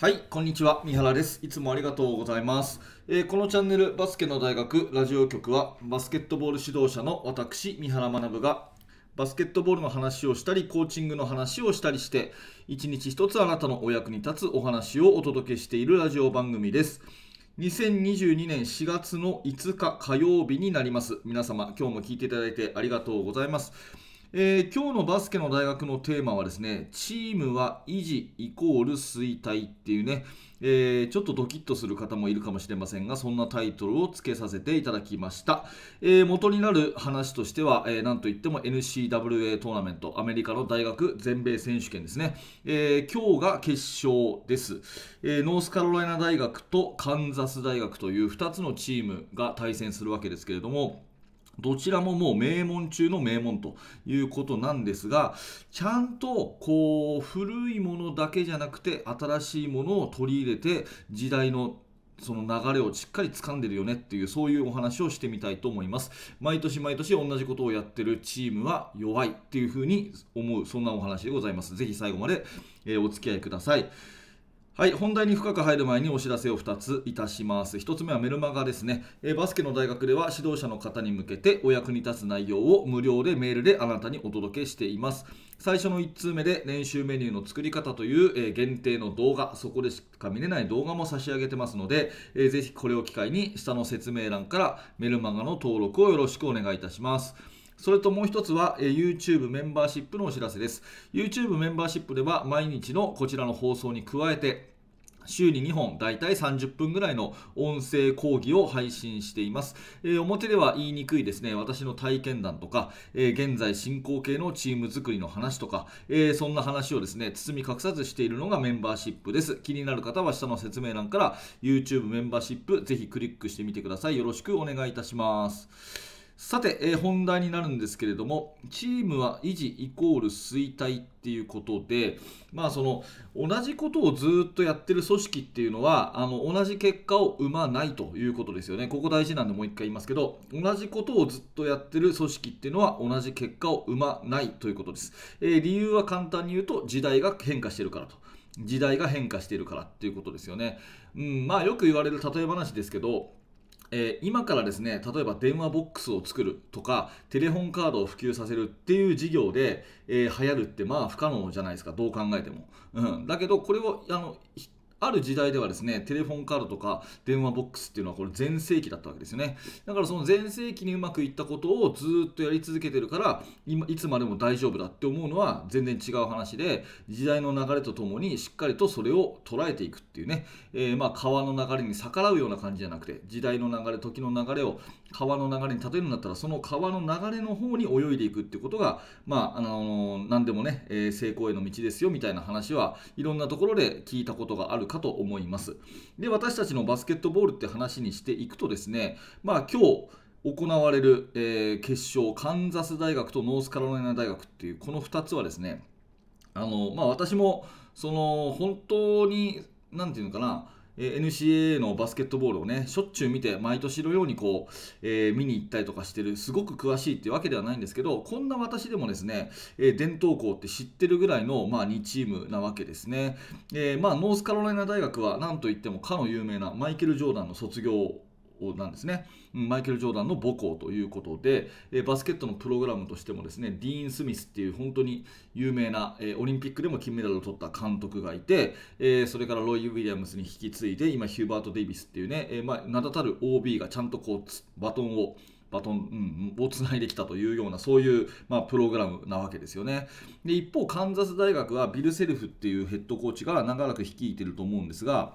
はい、こんにちは。三原です。いつもありがとうございます。えーこのチャンネルバスケの大学ラジオ局はバスケットボール指導者の私、三原学がバスケットボールの話をしたり、コーチングの話をしたりして、一日一つあなたのお役に立つお話をお届けしているラジオ番組です。2022年4月の5日火曜日になります。皆様、今日も聞いていただいてありがとうございます。えー今日のバスケの大学のテーマはですね、チームは維持イコール衰退っていうね、えーちょっとドキッとする方もいるかもしれませんが、そんなタイトルを付けさせていただきました。えー元になる話としては、えーなんといっても NCAA トーナメント、アメリカの大学全米選手権ですね、え今日が決勝です、えノースカロライナ大学とカンザス大学という2つのチームが対戦するわけですけれども、どちらももう名門中の名門ということなんですが、ちゃんとこう古いものだけじゃなくて新しいものを取り入れて時代のその流れをしっかり掴んでるよねっていうそういうお話をしてみたいと思います。毎年毎年同じことをやってるチームは弱いっていうふうに思うそんなお話でございます。ぜひ最後まで、えお付き合いください。はい、本題に深く入る前にお知らせを2ついたします。1つ目はメルマガですね、えバスケの大学では指導者の方に向けてお役に立つ内容を無料でメールであなたにお届けしています。最初の1通目で練習メニューの作り方という、え限定の動画、そこでしか見れない動画も差し上げてますので、えーぜひこれを機会に下の説明欄からメルマガの登録をよろしくお願いいたします。それともう一つは、え YouTube メンバーシップのお知らせです。YouTube メンバーシップでは毎日のこちらの放送に加えて、週に2本、だいたい30分ぐらいの音声講義を配信しています。えー表では言いにくいですね、私の体験談とか、えー現在進行形のチーム作りの話とか、えーそんな話をですね、包み隠さずしているのがメンバーシップです。気になる方は下の説明欄から YouTube メンバーシップ、ぜひクリックしてみてください。よろしくお願いいたします。さて、えー本題になるんですけれども、チームは維持イコール衰退っていうことで、まあ、その同じことをずっとやってる組織っていうのはあの同じ結果を生まないということですよね。ここ大事なんでもう一回言いますけど、同じことをずっとやってる組織っていうのは同じ結果を生まないということです。えー理由は簡単に言うと、時代が変化してるからと。時代が変化しているからっていうことですよね。うん、まあよく言われる例え話ですけど、えー今からですね例えば電話ボックスを作るとかテレホンカードを普及させるっていう事業で、えー流行るってまあ不可能じゃないですかどう考えても、うん、だけどこれをあのある時代ではですねテレフォンカードとか電話ボックスっていうのはこれ全盛期だったわけですよね。だからその全盛期にうまくいったことをずっとやり続けてるから今いつまでも大丈夫だって思うのは全然違う話で時代の流れとともにしっかりとそれを捉えていくっていうね、えーまあ川の流れに逆らうような感じじゃなくて時代の流れ時の流れを川の流れに例えるんだったらその川の流れの方に泳いでいくってことがまああの何でもね、えー成功への道ですよみたいな話はいろんなところで聞いたことがあるかと思います。で私たちのバスケットボールって話にしていくとですねまあ今日行われる、えー決勝カンザス大学とノースカロライナ大学っていうこの2つはですねあのまあ、私もその本当に何て言うのかなえ NCAA のバスケットボールをねしょっちゅう見て毎年のようにこう、えー見に行ったりとかしてるすごく詳しいっていうわけではないんですけどこんな私でもですね、えー伝統校って知ってるぐらいの、まあ、2チームなわけですね、えーまあ、ノースカロライナ大学は何といってもかの有名なマイケル・ジョーダンの卒業なんですね、マイケル・ジョーダンの母校ということで、えバスケットのプログラムとしてもですねディーン・スミスっていう本当に有名な、えオリンピックでも金メダルを取った監督がいて、えそれからロイ・ウィリアムスに引き継いで今ヒューバート・デイビスっていうね、えま、名だたる OB がちゃんとこうバトンをバトン、うん、をつないできたというようなそういう、まあ、プログラムなわけですよね。で一方カンザス大学はビル・セルフっていうヘッドコーチが長らく率いてると思うんですが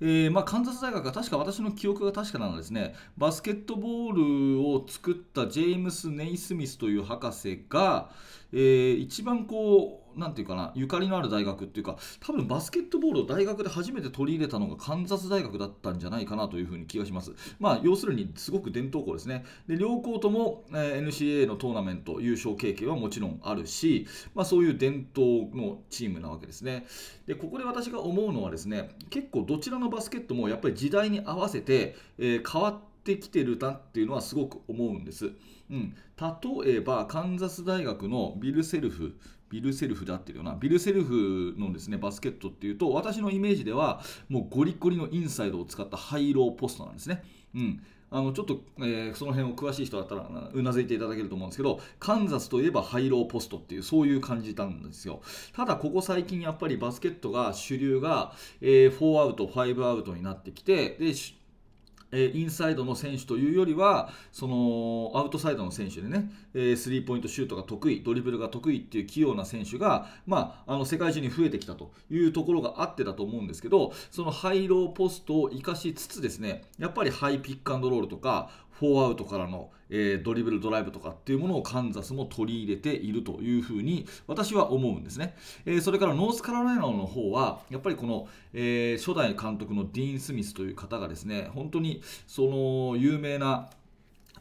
えーまあ、カンザス大学は確か私の記憶が確かなのですねバスケットボールを作ったジェームス・ネイスミスという博士が、えー一番こうなんていうかなゆかりのある大学っていうか多分バスケットボールを大学で初めて取り入れたのがカンザス大学だったんじゃないかなというふうに気がします。まあ要するにすごく伝統校ですね。で両校とも、え NCAA のトーナメント優勝経験はもちろんあるし、まあ、そういう伝統のチームなわけですね。でここで私が思うのはですね結構どちらのバスケットもやっぱり時代に合わせて、えー変わってきてるなっていうのはすごく思うんです。うん、例えばカンザス大学のビル・セルフビルセルフであってるよな。ビルセルフのですねバスケットっていうと私のイメージではもうゴリゴリのインサイドを使ったハイローポストなんですね。うん。あのちょっと、えー、その辺を詳しい人だったらうなずいていただけると思うんですけどカンザスといえばハイローポストっていうそういう感じなんですよ。ただここ最近やっぱりバスケットが主流が、えー、4アウト5アウトになってきてでえインサイドの選手というよりはそのアウトサイドの選手でね、えスリーポイントシュートが得意ドリブルが得意っていう器用な選手が、まあ、あの世界中に増えてきたというところがあってだと思うんですけどそのハイローポストを生かしつつですねやっぱりハイピックアンドロールとかフォーアウトからの、えー、ドリブルドライブとかっていうものをカンザスも取り入れているというふうに私は思うんですね、えー、それからノースカロライナの方はやっぱりこの、えー、初代監督のディーン・スミスという方がですね本当にその有名な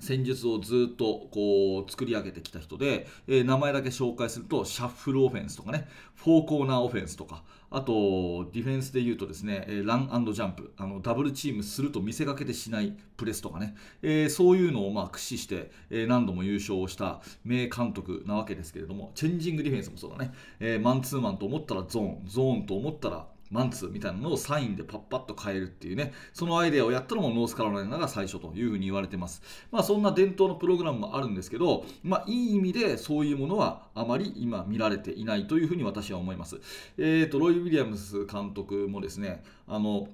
戦術をずっとこう作り上げてきた人で、えー、名前だけ紹介するとシャッフルオフェンスとかねフォーコーナーオフェンスとかあとディフェンスでいうとですねランジャンプあのダブルチームすると見せかけてしないプレスとかね、えー、そういうのをまあ駆使して、え、何度も優勝をした名監督なわけですけれどもチェンジングディフェンスもそうだね、えー、マンツーマンと思ったらゾーンゾーンと思ったらマンツーみたいなのをサインでパッパッと変えるっていうね、そのアイデアをやったのもノースカロライナが最初というふうに言われてます。まあそんな伝統のプログラムもあるんですけど、まあいい意味でそういうものはあまり今見られていないというふうに私は思います。えっ、ー、と、ロイ・ウィリアムス監督もですね、あの、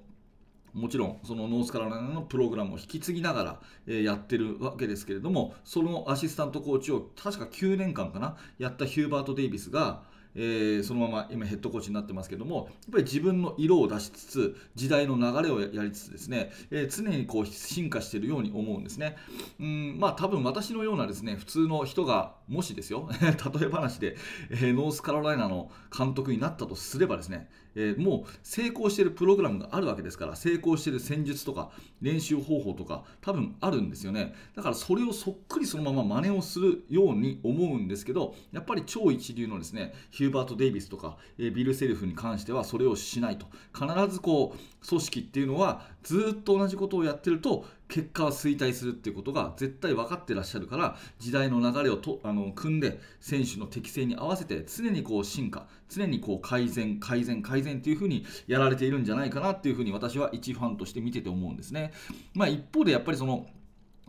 もちろんそのノースカロライナのプログラムを引き継ぎながら、やってるわけですけれどもそのアシスタントコーチを確か9年間かなやったヒューバート・デイビスがえー、そのまま今ヘッドコーチになってますけどもやっぱり自分の色を出しつつ時代の流れをやりつつですね、えー、常にこう進化しているように思うんですね。うんまあ多分私のようなですね普通の人がもしですよ 例え話で、えー、ノースカロライナの監督になったとすればですねえー、もう成功しているプログラムがあるわけですから成功している戦術とか練習方法とか多分あるんですよね。だからそれをそっくりそのまま真似をするように思うんですけどやっぱり超一流のですねヒューバート・デイビスとか、えー、ビル・セルフに関してはそれをしないと。必ずこう組織っていうのはずっと同じことをやってると結果は衰退するっていうことが絶対分かってらっしゃるから時代の流れをとあの組んで選手の適性に合わせて常にこう進化常にこう改善改善改善っていうふうにやられているんじゃないかなっていうふうに私は一ファンとして見てて思うんですね。まあ、一方でやっぱりその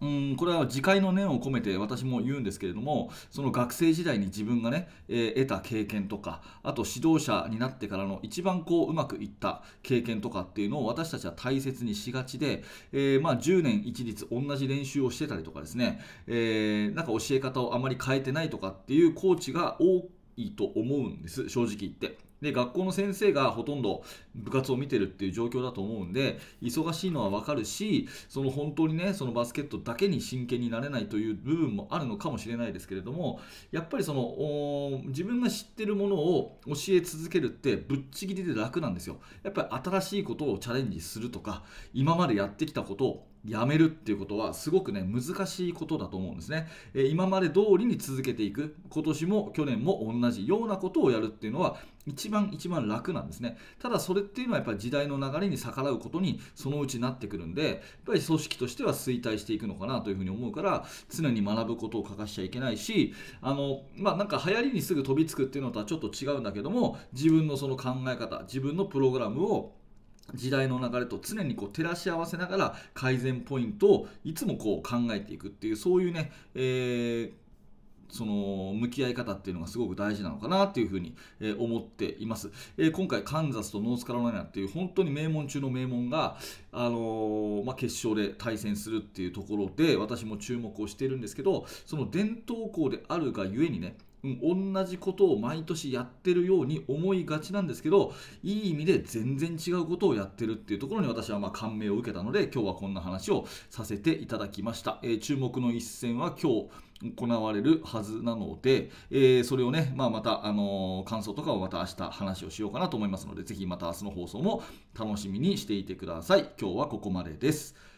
うんこれは自戒の念を込めて私も言うんですけれどもその学生時代に自分がね、えー、得た経験とかあと指導者になってからの一番こううまくいった経験とかっていうのを私たちは大切にしがちで、えー、まあ、10年一律同じ練習をしてたりとかですね、えー、なんか教え方をあまり変えてないとかっていうコーチが多いと思うんです正直言って。で学校の先生がほとんど部活を見てるっていう状況だと思うんで忙しいのは分かるしその本当にねそのバスケットだけに真剣になれないという部分もあるのかもしれないですけれどもやっぱりその自分が知ってるものを教え続けるってぶっちぎりで楽なんですよ。やっぱり新しいことをチャレンジするとか今までやってきたことをやめるっていうことはすごくね難しいことだと思うんですね、えー、今まで通りに続けていく。今年も去年も同じようなことをやるっていうのは一番一番楽なんですね。ただそれっていうのはやっぱり時代の流れに逆らうことにそのうちなってくるんでやっぱり組織としては衰退していくのかなというふうに思うから常に学ぶことを欠かしちゃいけないしあのまあなんか流行りにすぐ飛びつくっていうのとはちょっと違うんだけども自分のその考え方自分のプログラムを時代の流れと常にこう照らし合わせながら改善ポイントをいつもこう考えていくっていうそういうね、えーその向き合い方っていうのがすごく大事なのかなっていうふうに、え思っています、え今回カンザスとノースカロライナっていう本当に名門中の名門が、あのまあ、決勝で対戦するっていうところで私も注目をしているんですけどその伝統校であるがゆえにね、同じことを毎年やってるように思いがちなんですけどいい意味で全然違うことをやってるっていうところに私はま感銘を受けたので今日はこんな話をさせていただきました、えー、注目の一戦は今日行われるはずなので、えー、それをね、まあ、また、あの、感想とかをまた明日話をしようかなと思いますのでぜひまた明日の放送も楽しみにしていてください。今日はここまでです。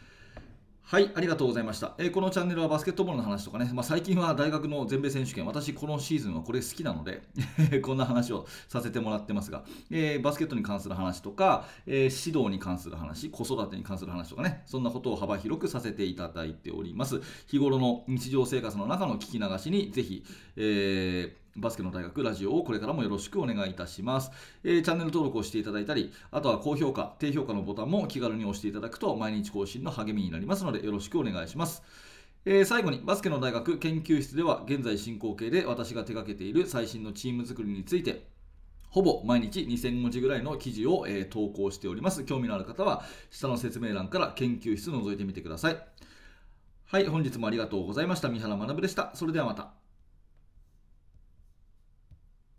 はい、ありがとうございました。えー、このチャンネルはバスケットボールの話とかね、まあ、最近は大学の全米選手権、私このシーズンはこれ好きなので こんな話をさせてもらってますが、えー、バスケットに関する話とか、えー、指導に関する話、子育てに関する話とかね、そんなことを幅広くさせていただいております。日頃の日常生活の中の聞き流しにぜひ、えーバスケの大学ラジオをこれからもよろしくお願いいたします、えーチャンネル登録をしていただいたりあとは高評価低評価のボタンも気軽に押していただくと毎日更新の励みになりますのでよろしくお願いします。えー最後にバスケの大学研究室では現在進行形で私が手掛けている最新のチーム作りについてほぼ毎日2000文字ぐらいの記事を、え投稿しております。興味のある方は下の説明欄から研究室覗いてみてください。はい本日もありがとうございました。三原学でした。それではまた。